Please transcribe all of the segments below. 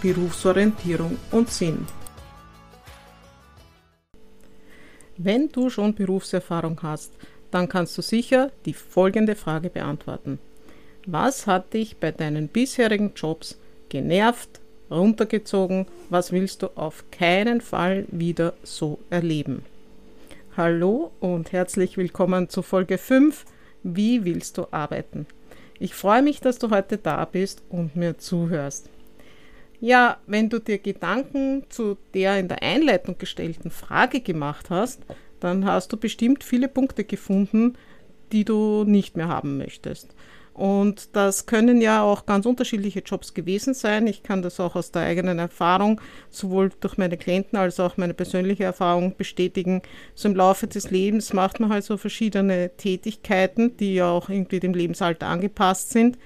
Berufsorientierung und Sinn. Wenn du schon Berufserfahrung hast, dann kannst du sicher die folgende Frage beantworten. Was hat dich bei deinen bisherigen Jobs genervt, runtergezogen? Was willst du auf keinen Fall wieder so erleben? Hallo und herzlich willkommen zu Folge 5. Wie willst du arbeiten? Ich freue mich, dass du heute da bist und mir zuhörst. Ja, wenn du dir Gedanken zu der in der Einleitung gestellten Frage gemacht hast, dann hast du bestimmt viele Punkte gefunden, die du nicht mehr haben möchtest. Und das können ja auch ganz unterschiedliche Jobs gewesen sein. Ich kann das auch aus der eigenen Erfahrung, sowohl durch meine Klienten als auch meine persönliche Erfahrung bestätigen. So im Laufe des Lebens macht man halt so verschiedene Tätigkeiten, die ja auch irgendwie dem Lebensalter angepasst sind.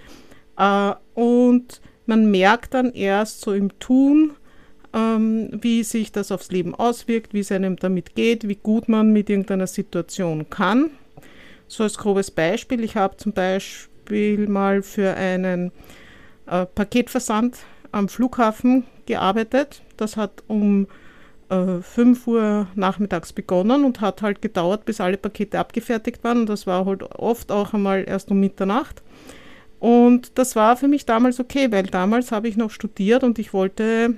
Äh, und man merkt dann erst so im Tun, ähm, wie sich das aufs Leben auswirkt, wie es einem damit geht, wie gut man mit irgendeiner Situation kann. So als grobes Beispiel, ich habe zum Beispiel mal für einen äh, Paketversand am Flughafen gearbeitet. Das hat um äh, 5 Uhr nachmittags begonnen und hat halt gedauert, bis alle Pakete abgefertigt waren. Und das war halt oft auch einmal erst um Mitternacht. Und das war für mich damals okay, weil damals habe ich noch studiert und ich wollte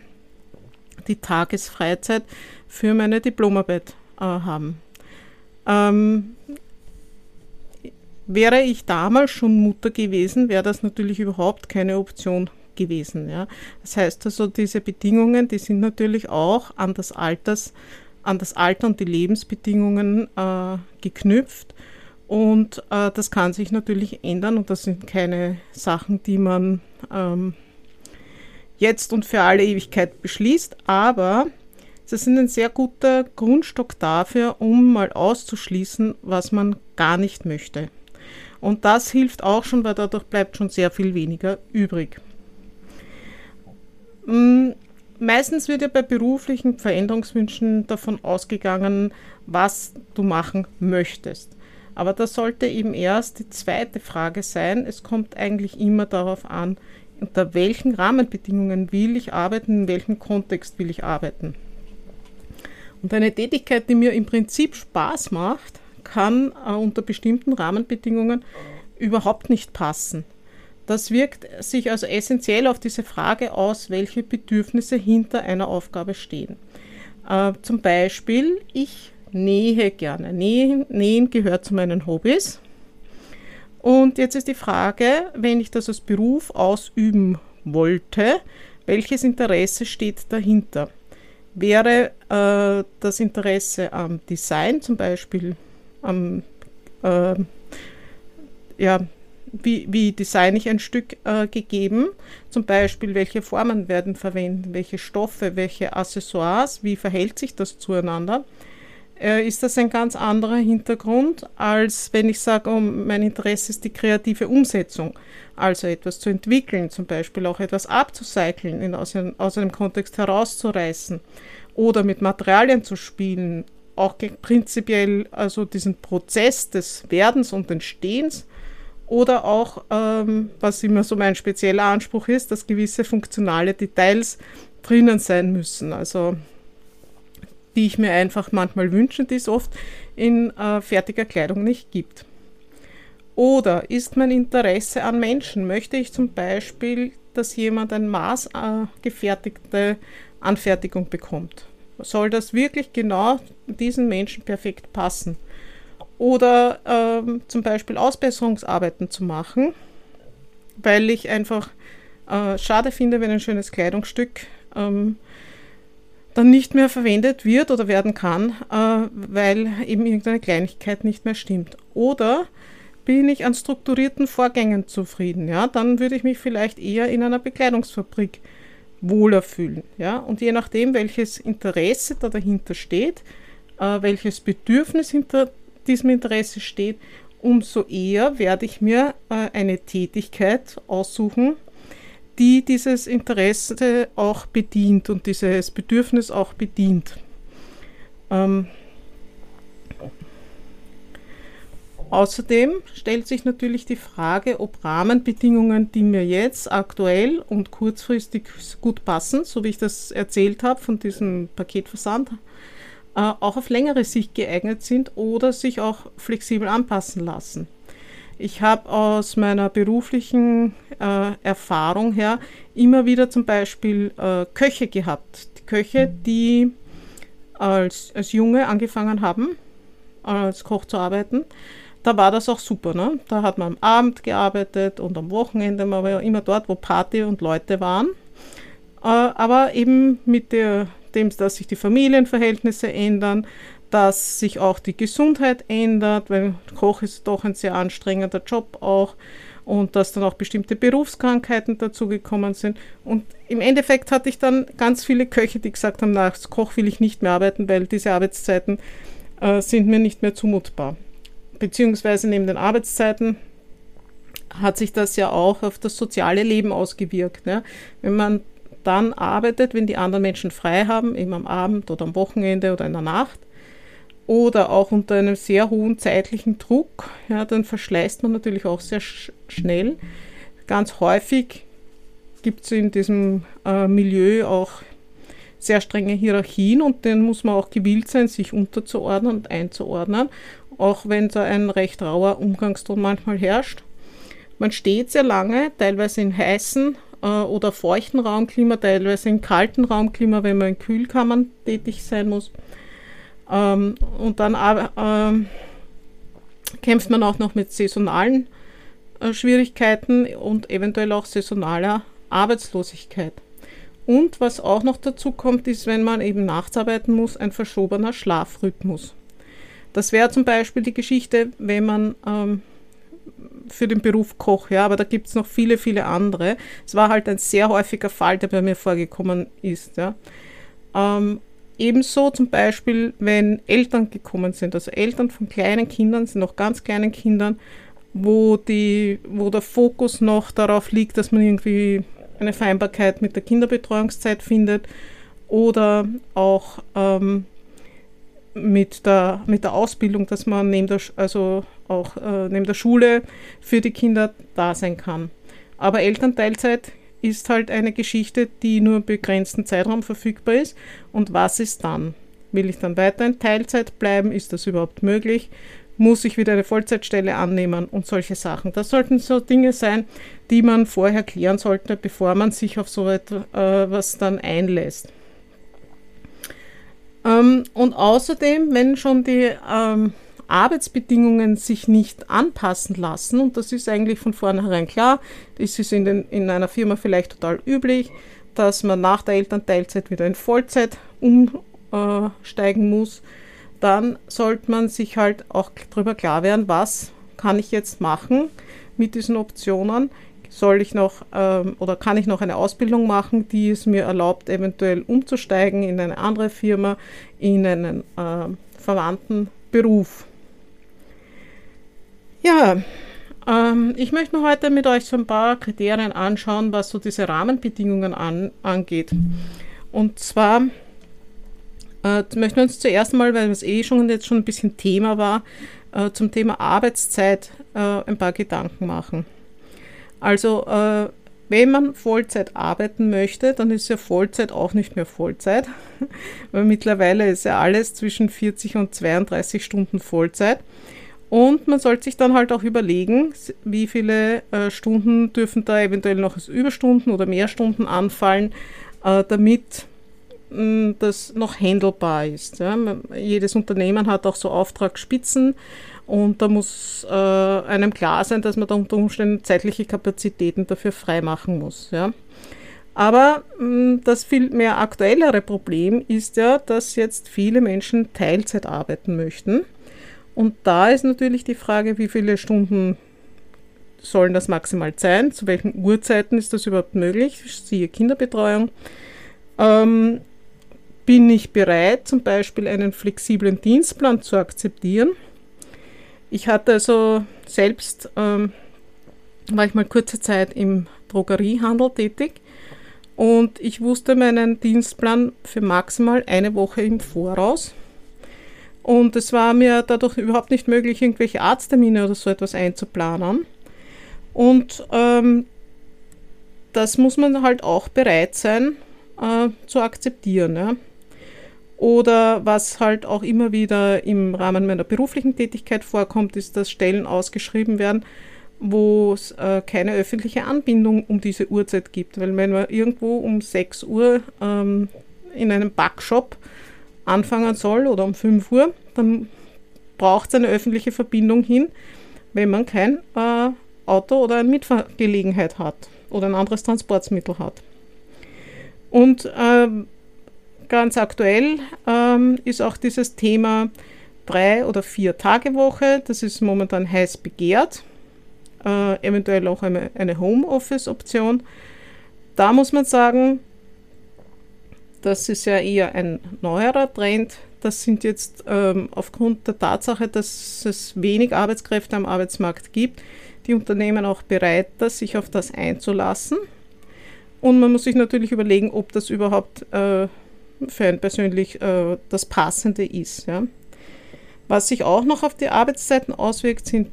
die Tagesfreizeit für meine Diplomarbeit äh, haben. Ähm, wäre ich damals schon Mutter gewesen, wäre das natürlich überhaupt keine Option gewesen. Ja. Das heißt also, diese Bedingungen, die sind natürlich auch an das Alters, an das Alter und die Lebensbedingungen äh, geknüpft. Und äh, das kann sich natürlich ändern und das sind keine Sachen, die man ähm, jetzt und für alle Ewigkeit beschließt, aber sie sind ein sehr guter Grundstock dafür, um mal auszuschließen, was man gar nicht möchte. Und das hilft auch schon, weil dadurch bleibt schon sehr viel weniger übrig. Hm, meistens wird ja bei beruflichen Veränderungswünschen davon ausgegangen, was du machen möchtest. Aber das sollte eben erst die zweite Frage sein. Es kommt eigentlich immer darauf an, unter welchen Rahmenbedingungen will ich arbeiten, in welchem Kontext will ich arbeiten. Und eine Tätigkeit, die mir im Prinzip Spaß macht, kann äh, unter bestimmten Rahmenbedingungen überhaupt nicht passen. Das wirkt sich also essentiell auf diese Frage aus, welche Bedürfnisse hinter einer Aufgabe stehen. Äh, zum Beispiel, ich nähe gerne. Nähen, Nähen gehört zu meinen Hobbys. Und jetzt ist die Frage, wenn ich das als Beruf ausüben wollte, welches Interesse steht dahinter? Wäre äh, das Interesse am Design zum Beispiel, am, äh, ja, wie, wie design ich ein Stück äh, gegeben? Zum Beispiel, welche Formen werden verwendet, welche Stoffe, welche Accessoires, wie verhält sich das zueinander? Äh, ist das ein ganz anderer Hintergrund, als wenn ich sage, oh, mein Interesse ist die kreative Umsetzung. Also etwas zu entwickeln, zum Beispiel auch etwas abzucyceln, aus, einem, aus einem Kontext herauszureißen oder mit Materialien zu spielen, auch prinzipiell also diesen Prozess des Werdens und Entstehens oder auch, ähm, was immer so mein spezieller Anspruch ist, dass gewisse funktionale Details drinnen sein müssen. Also die ich mir einfach manchmal wünsche, die es oft in äh, fertiger Kleidung nicht gibt. Oder ist mein Interesse an Menschen? Möchte ich zum Beispiel, dass jemand ein maßgefertigte Anfertigung bekommt? Soll das wirklich genau diesen Menschen perfekt passen? Oder ähm, zum Beispiel Ausbesserungsarbeiten zu machen, weil ich einfach äh, schade finde, wenn ein schönes Kleidungsstück ähm, dann nicht mehr verwendet wird oder werden kann, äh, weil eben irgendeine Kleinigkeit nicht mehr stimmt. Oder bin ich an strukturierten Vorgängen zufrieden, ja, dann würde ich mich vielleicht eher in einer Bekleidungsfabrik wohler fühlen. Ja? Und je nachdem, welches Interesse da dahinter steht, äh, welches Bedürfnis hinter diesem Interesse steht, umso eher werde ich mir äh, eine Tätigkeit aussuchen, die dieses Interesse auch bedient und dieses Bedürfnis auch bedient. Ähm, Außerdem stellt sich natürlich die Frage, ob Rahmenbedingungen, die mir jetzt aktuell und kurzfristig gut passen, so wie ich das erzählt habe von diesem Paketversand, äh, auch auf längere Sicht geeignet sind oder sich auch flexibel anpassen lassen. Ich habe aus meiner beruflichen äh, Erfahrung her immer wieder zum Beispiel äh, Köche gehabt. Die Köche, die als, als Junge angefangen haben, als Koch zu arbeiten da war das auch super. Ne? Da hat man am Abend gearbeitet und am Wochenende, man war ja immer dort, wo Party und Leute waren. Äh, aber eben mit der, dem, dass sich die Familienverhältnisse ändern, dass sich auch die Gesundheit ändert, weil Koch ist doch ein sehr anstrengender Job auch und dass dann auch bestimmte Berufskrankheiten dazugekommen sind. Und im Endeffekt hatte ich dann ganz viele Köche, die gesagt haben, nach Koch will ich nicht mehr arbeiten, weil diese Arbeitszeiten äh, sind mir nicht mehr zumutbar beziehungsweise neben den Arbeitszeiten hat sich das ja auch auf das soziale Leben ausgewirkt. Ne? Wenn man dann arbeitet, wenn die anderen Menschen frei haben, eben am Abend oder am Wochenende oder in der Nacht, oder auch unter einem sehr hohen zeitlichen Druck, ja, dann verschleißt man natürlich auch sehr sch schnell. Ganz häufig gibt es in diesem äh, Milieu auch sehr strenge Hierarchien und denen muss man auch gewillt sein, sich unterzuordnen und einzuordnen auch wenn da ein recht rauer Umgangston manchmal herrscht. Man steht sehr lange, teilweise in heißen äh, oder feuchten Raumklima, teilweise in kalten Raumklima, wenn man in Kühlkammern tätig sein muss. Ähm, und dann äh, kämpft man auch noch mit saisonalen äh, Schwierigkeiten und eventuell auch saisonaler Arbeitslosigkeit. Und was auch noch dazu kommt, ist, wenn man eben nachts arbeiten muss, ein verschobener Schlafrhythmus. Das wäre zum Beispiel die Geschichte, wenn man ähm, für den Beruf Koch, ja, aber da gibt es noch viele, viele andere. Es war halt ein sehr häufiger Fall, der bei mir vorgekommen ist. Ja. Ähm, ebenso zum Beispiel, wenn Eltern gekommen sind, also Eltern von kleinen Kindern, sind noch ganz kleinen Kindern, wo, die, wo der Fokus noch darauf liegt, dass man irgendwie eine Vereinbarkeit mit der Kinderbetreuungszeit findet oder auch ähm, mit der, mit der Ausbildung, dass man neben der, also auch äh, neben der Schule für die Kinder da sein kann. Aber Elternteilzeit ist halt eine Geschichte, die nur im begrenzten Zeitraum verfügbar ist. Und was ist dann? Will ich dann weiter in Teilzeit bleiben? Ist das überhaupt möglich? Muss ich wieder eine Vollzeitstelle annehmen und solche Sachen? Das sollten so Dinge sein, die man vorher klären sollte, bevor man sich auf so etwas äh, dann einlässt. Ähm, und außerdem, wenn schon die ähm, Arbeitsbedingungen sich nicht anpassen lassen, und das ist eigentlich von vornherein klar, das ist in, den, in einer Firma vielleicht total üblich, dass man nach der Elternteilzeit wieder in Vollzeit umsteigen muss, dann sollte man sich halt auch darüber klar werden, was kann ich jetzt machen mit diesen Optionen? Soll ich noch ähm, oder kann ich noch eine Ausbildung machen, die es mir erlaubt, eventuell umzusteigen in eine andere Firma, in einen äh, verwandten Beruf. Ja, ähm, ich möchte heute mit euch so ein paar Kriterien anschauen, was so diese Rahmenbedingungen an, angeht. Und zwar äh, möchten wir uns zuerst mal, weil es eh schon jetzt schon ein bisschen Thema war, äh, zum Thema Arbeitszeit äh, ein paar Gedanken machen. Also äh, wenn man Vollzeit arbeiten möchte, dann ist ja Vollzeit auch nicht mehr Vollzeit, weil mittlerweile ist ja alles zwischen 40 und 32 Stunden Vollzeit. Und man sollte sich dann halt auch überlegen, wie viele äh, Stunden dürfen da eventuell noch als Überstunden oder mehr Stunden anfallen, äh, damit mh, hm, das noch handelbar ist. Ja. Jedes Unternehmen hat auch so Auftragsspitzen und da muss äh, einem klar sein, dass man da unter Umständen zeitliche Kapazitäten dafür freimachen muss. Ja. Aber mh, hm, das viel mehr aktuellere Problem ist ja, dass jetzt viele Menschen Teilzeit arbeiten möchten. Und da ist natürlich die Frage, wie viele Stunden sollen das maximal sein? Zu welchen Uhrzeiten ist das überhaupt möglich? Siehe Kinderbetreuung. Ähm, bin ich bereit, zum Beispiel einen flexiblen Dienstplan zu akzeptieren? Ich hatte also selbst, ähm, war ich mal kurze Zeit im Drogeriehandel tätig und ich wusste meinen Dienstplan für maximal eine Woche im Voraus. Und es war mir dadurch überhaupt nicht möglich, irgendwelche Arzttermine oder so etwas einzuplanen. Und ähm, das muss man halt auch bereit sein äh, zu akzeptieren. Ja. Oder was halt auch immer wieder im Rahmen meiner beruflichen Tätigkeit vorkommt, ist, dass Stellen ausgeschrieben werden, wo es äh, keine öffentliche Anbindung um diese Uhrzeit gibt. Weil wenn man irgendwo um 6 Uhr ähm, in einem Backshop anfangen soll oder um 5 Uhr, dann braucht es eine öffentliche Verbindung hin, wenn man kein äh, Auto oder eine Mitfahrgelegenheit hat oder ein anderes Transportmittel hat. Und ähm, ganz aktuell ähm, ist auch dieses Thema drei oder vier Tage Woche. Das ist momentan heiß begehrt. Äh, eventuell auch eine, eine Homeoffice-Option. Da muss man sagen, das ist ja eher ein neuerer Trend. Das sind jetzt ähm, aufgrund der Tatsache, dass es wenig Arbeitskräfte am Arbeitsmarkt gibt, die Unternehmen auch bereit, sich auf das einzulassen. Und man muss sich natürlich überlegen, ob das überhaupt äh, für einen persönlich äh, das Passende ist. Ja. Was sich auch noch auf die Arbeitszeiten auswirkt, sind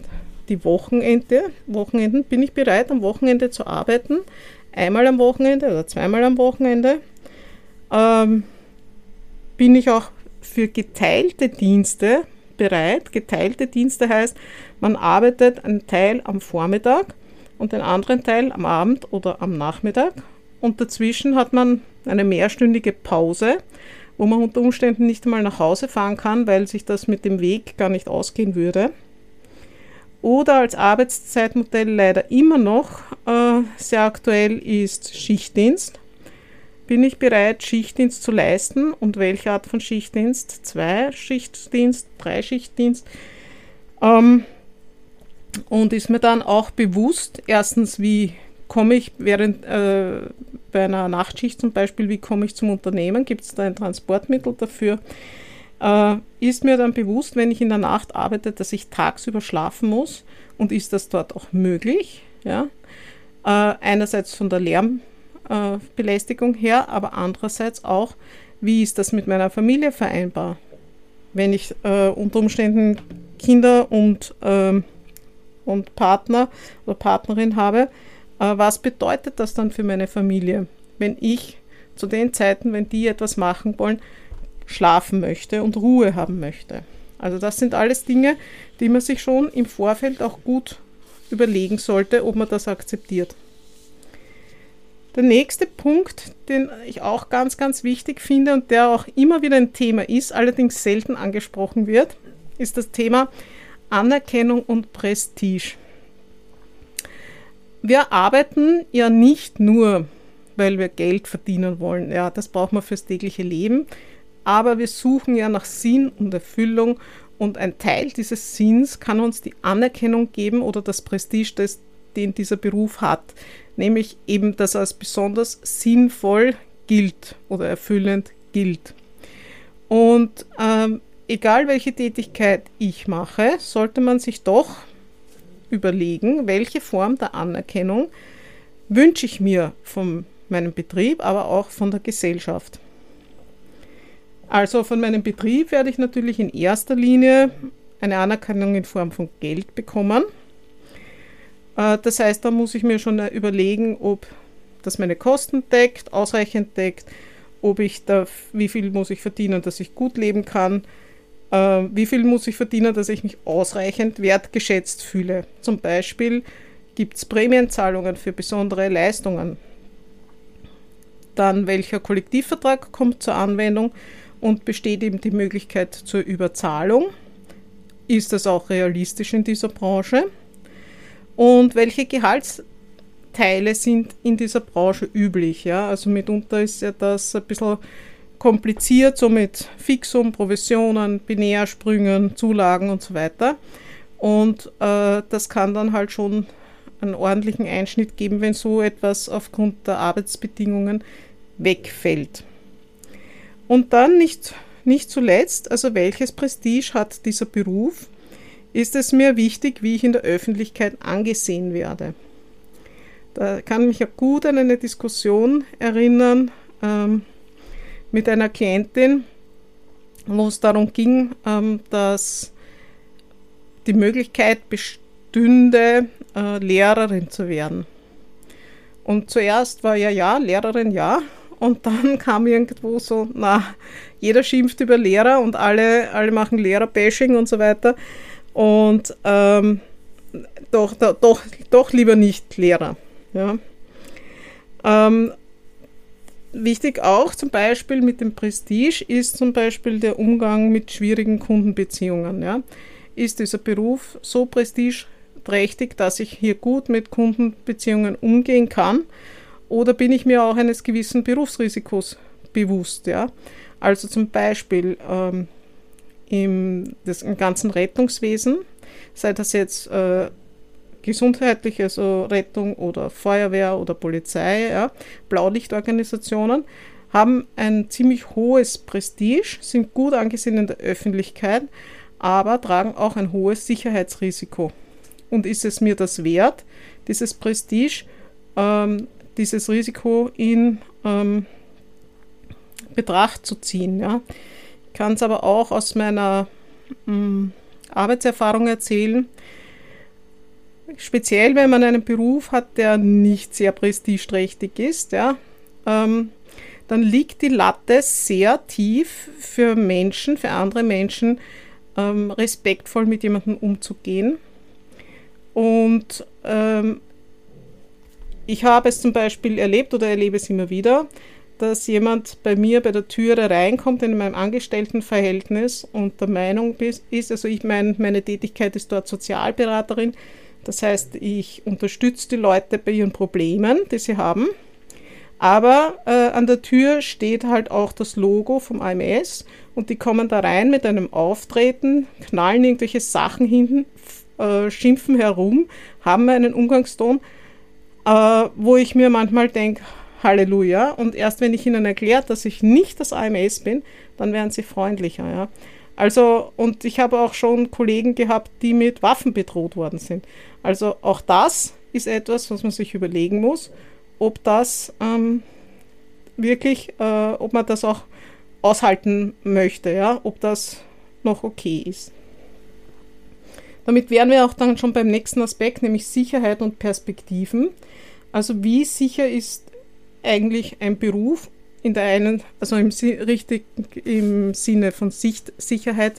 die Wochenende. Wochenenden bin ich bereit, am Wochenende zu arbeiten. Einmal am Wochenende oder zweimal am Wochenende. Ähm, bin ich auch für geteilte Dienste bereit. Geteilte Dienste heißt, man arbeitet einen Teil am Vormittag und den anderen Teil am Abend oder am Nachmittag. Und dazwischen hat man eine mehrstündige Pause, wo man unter Umständen nicht einmal nach Hause fahren kann, weil sich das mit dem Weg gar nicht ausgehen würde. Oder als Arbeitszeitmodell leider immer noch äh, sehr aktuell ist Schichtdienst. Bin ich bereit, Schichtdienst zu leisten und welche Art von Schichtdienst? Zwei Schichtdienst, drei Schichtdienst. Ähm, und ist mir dann auch bewusst, erstens, wie komme ich während äh, bei einer Nachtschicht zum Beispiel, wie komme ich zum Unternehmen? Gibt es da ein Transportmittel dafür? Äh, ist mir dann bewusst, wenn ich in der Nacht arbeite, dass ich tagsüber schlafen muss und ist das dort auch möglich? Ja? Äh, einerseits von der Lärmbelästigung her, aber andererseits auch, wie ist das mit meiner Familie vereinbar? Wenn ich äh, unter Umständen Kinder und, ähm, und Partner oder Partnerin habe, äh, was bedeutet das dann für meine Familie, wenn ich zu den Zeiten, wenn die etwas machen wollen, schlafen möchte und Ruhe haben möchte? Also das sind alles Dinge, die man sich schon im Vorfeld auch gut überlegen sollte, ob man das akzeptiert. Der nächste Punkt, den ich auch ganz, ganz wichtig finde und der auch immer wieder ein Thema ist, allerdings selten angesprochen wird, ist das Thema Anerkennung und Prestige wir arbeiten ja nicht nur, weil wir Geld verdienen wollen. Ja, das brauchen wir fürs tägliche Leben. Aber wir suchen ja nach Sinn und Erfüllung und ein Teil dieses Sinns kann uns die Anerkennung geben oder das Prestige, das, den dieser Beruf hat. Nämlich eben, dass als besonders sinnvoll gilt oder erfüllend gilt. Und ähm, egal welche Tätigkeit ich mache, sollte man sich doch überlegen, welche Form der Anerkennung wünsche ich mir von meinem Betrieb, aber auch von der Gesellschaft. Also von meinem Betrieb werde ich natürlich in erster Linie eine Anerkennung in Form von Geld bekommen. Äh, das heißt, da muss ich mir schon überlegen, ob das meine Kosten deckt, ausreichend deckt, ob ich da, wie viel muss ich verdienen, dass ich gut leben kann, äh, wie viel muss ich verdienen, dass ich mich ausreichend wertgeschätzt fühle. Zum Beispiel gibt es Prämienzahlungen für besondere Leistungen. Dann welcher Kollektivvertrag kommt zur Anwendung und besteht eben die Möglichkeit zur Überzahlung. Ist das auch realistisch in dieser Branche? Und welche Gehaltsteile sind in dieser Branche üblich? Ja? Also mitunter ist ja das ein bisschen kompliziert, so mit Fixum, Provisionen, Binärsprüngen, Zulagen und so weiter. Und äh, das kann dann halt schon einen ordentlichen Einschnitt geben, wenn so etwas aufgrund der Arbeitsbedingungen wegfällt. Und dann nicht, nicht zuletzt, also welches Prestige hat dieser Beruf? Ist es mir wichtig, wie ich in der Öffentlichkeit angesehen werde? Da kann mich ja gut an eine Diskussion erinnern ähm, mit einer Klientin, wo es darum ging, ähm, dass die Möglichkeit bestünde, äh, Lehrerin zu werden. Und zuerst war ja, ja, Lehrerin, ja. Und dann kam irgendwo so, na, jeder schimpft über Lehrer und alle, alle machen Lehrerbashing und so weiter. Und ähm, doch, doch, doch lieber nicht Lehrer. Ja. Ähm, wichtig auch zum Beispiel mit dem Prestige ist zum Beispiel der Umgang mit schwierigen Kundenbeziehungen. Ja. Ist dieser Beruf so prestigeträchtig, dass ich hier gut mit Kundenbeziehungen umgehen kann? Oder bin ich mir auch eines gewissen Berufsrisikos bewusst? Ja? Also zum Beispiel ähm, im, das, im ganzen Rettungswesen, sei das jetzt äh, gesundheitliche also Rettung oder Feuerwehr oder Polizei, ja, Blaulichtorganisationen, haben ein ziemlich hohes Prestige, sind gut angesehen in der Öffentlichkeit, aber tragen auch ein hohes Sicherheitsrisiko. Und ist es mir das wert, dieses Prestige, ähm, dieses Risiko in ähm, Betracht zu ziehen? Ja? Kann es aber auch aus meiner ähm, Arbeitserfahrung erzählen. Speziell, wenn man einen Beruf hat, der nicht sehr prestigeträchtig ist, ja, ähm, dann liegt die Latte sehr tief für Menschen, für andere Menschen, ähm, respektvoll mit jemandem umzugehen. Und ähm, ich habe es zum Beispiel erlebt oder erlebe es immer wieder, dass jemand bei mir bei der Türe reinkommt in meinem Angestelltenverhältnis und der Meinung ist, also ich meine, meine Tätigkeit ist dort Sozialberaterin, das heißt, ich unterstütze die Leute bei ihren Problemen, die sie haben. Aber äh, an der Tür steht halt auch das Logo vom AMS und die kommen da rein mit einem Auftreten, knallen irgendwelche Sachen hinten, äh, schimpfen herum, haben einen Umgangston, äh, wo ich mir manchmal denke, Halleluja. Und erst wenn ich ihnen erkläre, dass ich nicht das AMS bin, dann werden sie freundlicher. Ja. Also, und ich habe auch schon Kollegen gehabt, die mit Waffen bedroht worden sind. Also auch das ist etwas, was man sich überlegen muss ob das ähm, wirklich, äh, ob man das auch aushalten möchte, ja, ob das noch okay ist. Damit wären wir auch dann schon beim nächsten Aspekt, nämlich Sicherheit und Perspektiven. Also wie sicher ist eigentlich ein Beruf in der einen, also im, richtig, im Sinne von Sicht, Sicherheit,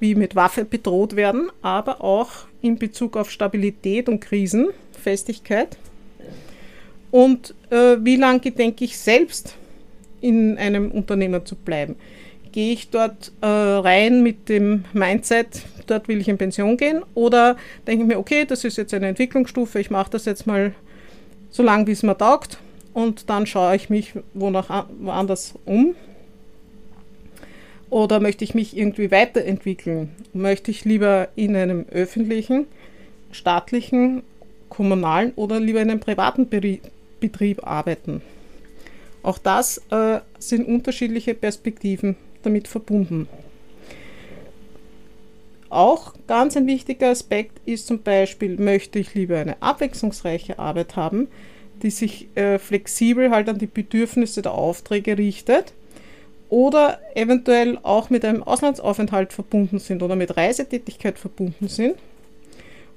wie mit Waffe bedroht werden, aber auch in Bezug auf Stabilität und Krisenfestigkeit. Und äh, wie lange gedenke ich selbst in einem Unternehmen zu bleiben? Gehe ich dort äh, rein mit dem Mindset, dort will ich in Pension gehen? Oder denke ich mir, okay, das ist jetzt eine Entwicklungsstufe, ich mache das jetzt mal so lange, wie es mir taugt und dann schaue ich mich wonach, woanders um? Oder möchte ich mich irgendwie weiterentwickeln? Möchte ich lieber in einem öffentlichen, staatlichen, kommunalen oder lieber in einem privaten Betrieb arbeiten. Auch das äh, sind unterschiedliche Perspektiven damit verbunden. Auch ganz ein wichtiger Aspekt ist zum Beispiel, möchte ich lieber eine abwechslungsreiche Arbeit haben, die sich äh, flexibel halt an die Bedürfnisse der Aufträge richtet oder eventuell auch mit einem Auslandsaufenthalt verbunden sind oder mit Reisetätigkeit verbunden sind.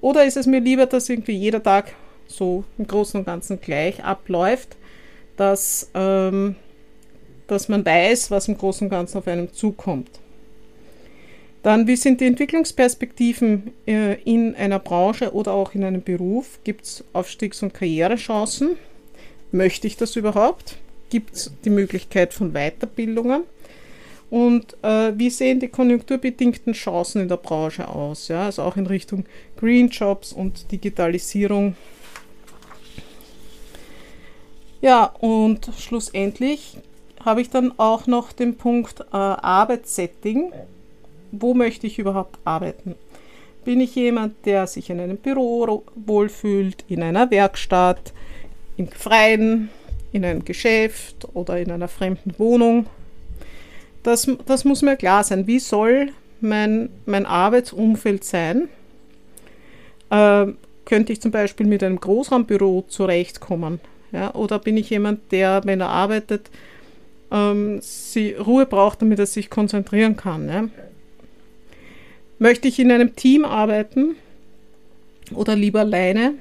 Oder ist es mir lieber, dass irgendwie jeder Tag so im Großen und Ganzen gleich abläuft, dass, ähm, dass man weiß, was im Großen und Ganzen auf einem zukommt. Dann, wie sind die Entwicklungsperspektiven äh, in einer Branche oder auch in einem Beruf? Gibt es Aufstiegs- und Karrierechancen? Möchte ich das überhaupt? Gibt es die Möglichkeit von Weiterbildungen? Und äh, wie sehen die konjunkturbedingten Chancen in der Branche aus? Ja? Also auch in Richtung Green Jobs und Digitalisierung ja, und schlussendlich habe ich dann auch noch den Punkt äh, Arbeitssetting. Wo möchte ich überhaupt arbeiten? Bin ich jemand, der sich in einem Büro wohlfühlt, in einer Werkstatt, im Freien, in einem Geschäft oder in einer fremden Wohnung? Das, das muss mir klar sein. Wie soll mein, mein Arbeitsumfeld sein? Äh, könnte ich zum Beispiel mit einem Großraumbüro zurechtkommen? Ja? Oder bin ich jemand, der, wenn er arbeitet, ähm, sie Ruhe braucht, damit er sich konzentrieren kann? Ja? Möchte ich in einem Team arbeiten oder lieber alleine?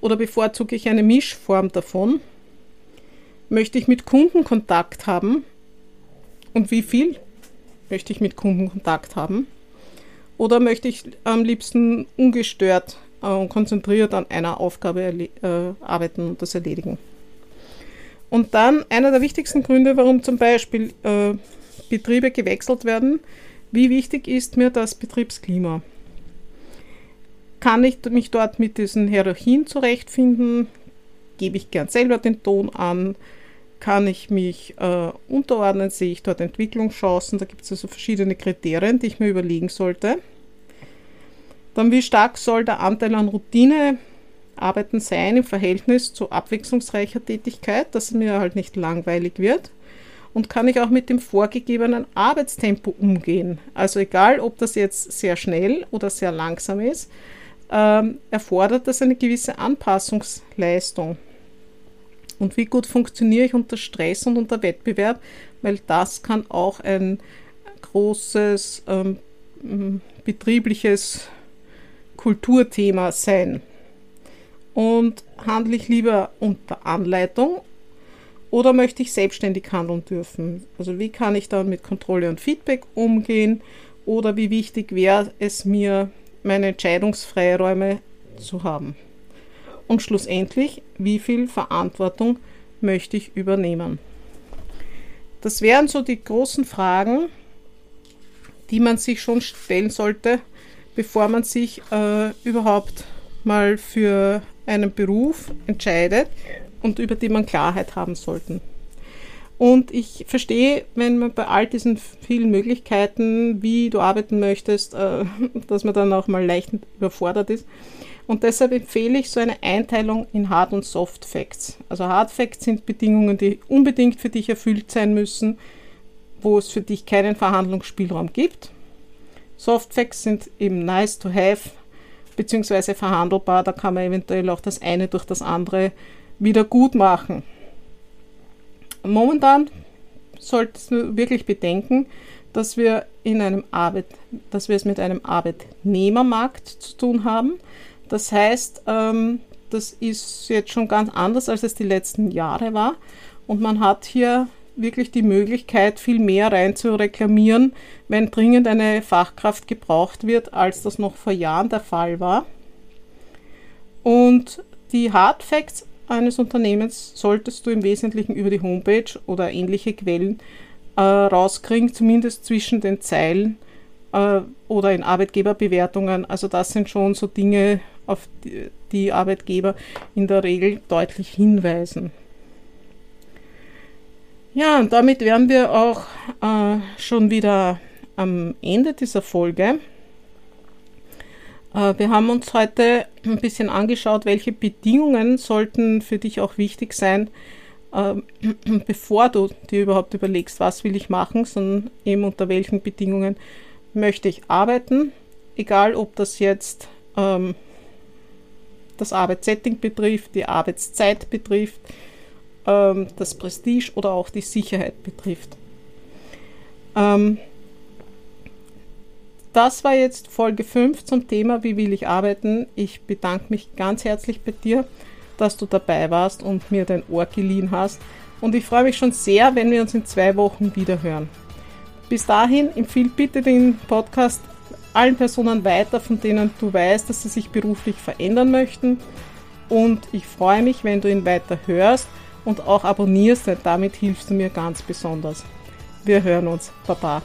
Oder bevorzuge ich eine Mischform davon? Möchte ich mit Kunden Kontakt haben? Und wie viel möchte ich mit Kunden Kontakt haben? Oder möchte ich am liebsten ungestört äh, und konzentriert an einer Aufgabe äh, arbeiten und das erledigen? Und dann einer der wichtigsten Gründe, warum zum Beispiel äh, Betriebe gewechselt werden, wie wichtig ist mir das Betriebsklima? Kann ich mich dort mit diesen Hierarchien zurechtfinden? Gebe ich gern selber den Ton an? Kann ich mich äh, unterordnen? Sehe ich dort Entwicklungschancen? Da gibt es also verschiedene Kriterien, die ich mir überlegen sollte. Dann, wie stark soll der Anteil an Routinearbeiten sein im Verhältnis zu abwechslungsreicher Tätigkeit, dass es mir halt nicht langweilig wird? Und kann ich auch mit dem vorgegebenen Arbeitstempo umgehen. Also egal, ob das jetzt sehr schnell oder sehr langsam ist, ähm, erfordert das eine gewisse Anpassungsleistung. Und wie gut funktioniere ich unter Stress und unter Wettbewerb, weil das kann auch ein großes ähm, betriebliches Kulturthema sein. Und handle ich lieber unter Anleitung oder möchte ich selbstständig handeln dürfen? Also wie kann ich da mit Kontrolle und Feedback umgehen? Oder wie wichtig wäre es mir, meine Entscheidungsfreiräume zu haben? Und schlussendlich, wie viel Verantwortung möchte ich übernehmen? Das wären so die großen Fragen, die man sich schon stellen sollte, bevor man sich äh, überhaupt mal für einen Beruf entscheidet und über die man Klarheit haben sollten. Und ich verstehe, wenn man bei all diesen vielen Möglichkeiten, wie du arbeiten möchtest, äh, dass man dann auch mal leicht überfordert ist. Und deshalb empfehle ich so eine Einteilung in Hard- und Soft Facts. Also Hard Facts sind Bedingungen, die unbedingt für dich erfüllt sein müssen, wo es für dich keinen Verhandlungsspielraum gibt. Soft Facts sind eben nice to have, beziehungsweise verhandelbar. Da kann man eventuell auch das eine durch das andere wieder gut machen. Momentan solltest du wirklich bedenken, dass wir in einem Arbeit, dass wir es mit einem Arbeitnehmermarkt zu tun haben. Das heißt, ähm, das ist jetzt schon ganz anders, als es die letzten Jahre war. Und man hat hier wirklich die Möglichkeit, viel mehr rein zu reklamieren, wenn dringend eine Fachkraft gebraucht wird, als das noch vor Jahren der Fall war. Und die Hard Facts eines Unternehmens solltest du im Wesentlichen über die Homepage oder ähnliche Quellen äh, rauskriegen, zumindest zwischen den Zeilen äh, oder in Arbeitgeberbewertungen. Also das sind schon so Dinge, auf die, Arbeitgeber in der Regel deutlich hinweisen. Ja, und damit wären wir auch äh, schon wieder am Ende dieser Folge. Äh, wir haben uns heute ein bisschen angeschaut, welche Bedingungen sollten für dich auch wichtig sein, ähm, bevor du dir überhaupt überlegst, was will ich machen, sondern eben unter welchen Bedingungen möchte ich arbeiten, egal ob das jetzt ähm, das Arbeitssetting betrifft, die Arbeitszeit betrifft, ähm, das Prestige oder auch die Sicherheit betrifft. Ähm, das war jetzt Folge 5 zum Thema Wie will ich arbeiten. Ich bedanke mich ganz herzlich bei dir, dass du dabei warst und mir dein Ohr geliehen hast. Und ich freue mich schon sehr, wenn wir uns in zwei Wochen wieder hören. Bis dahin empfehle bitte den Podcast allen Personen weiter, von denen du weißt, dass sie sich beruflich verändern möchten. Und ich freue mich, wenn du ihn weiter hörst und auch abonnierst, denn damit hilfst du mir ganz besonders. Wir hören uns. Baba.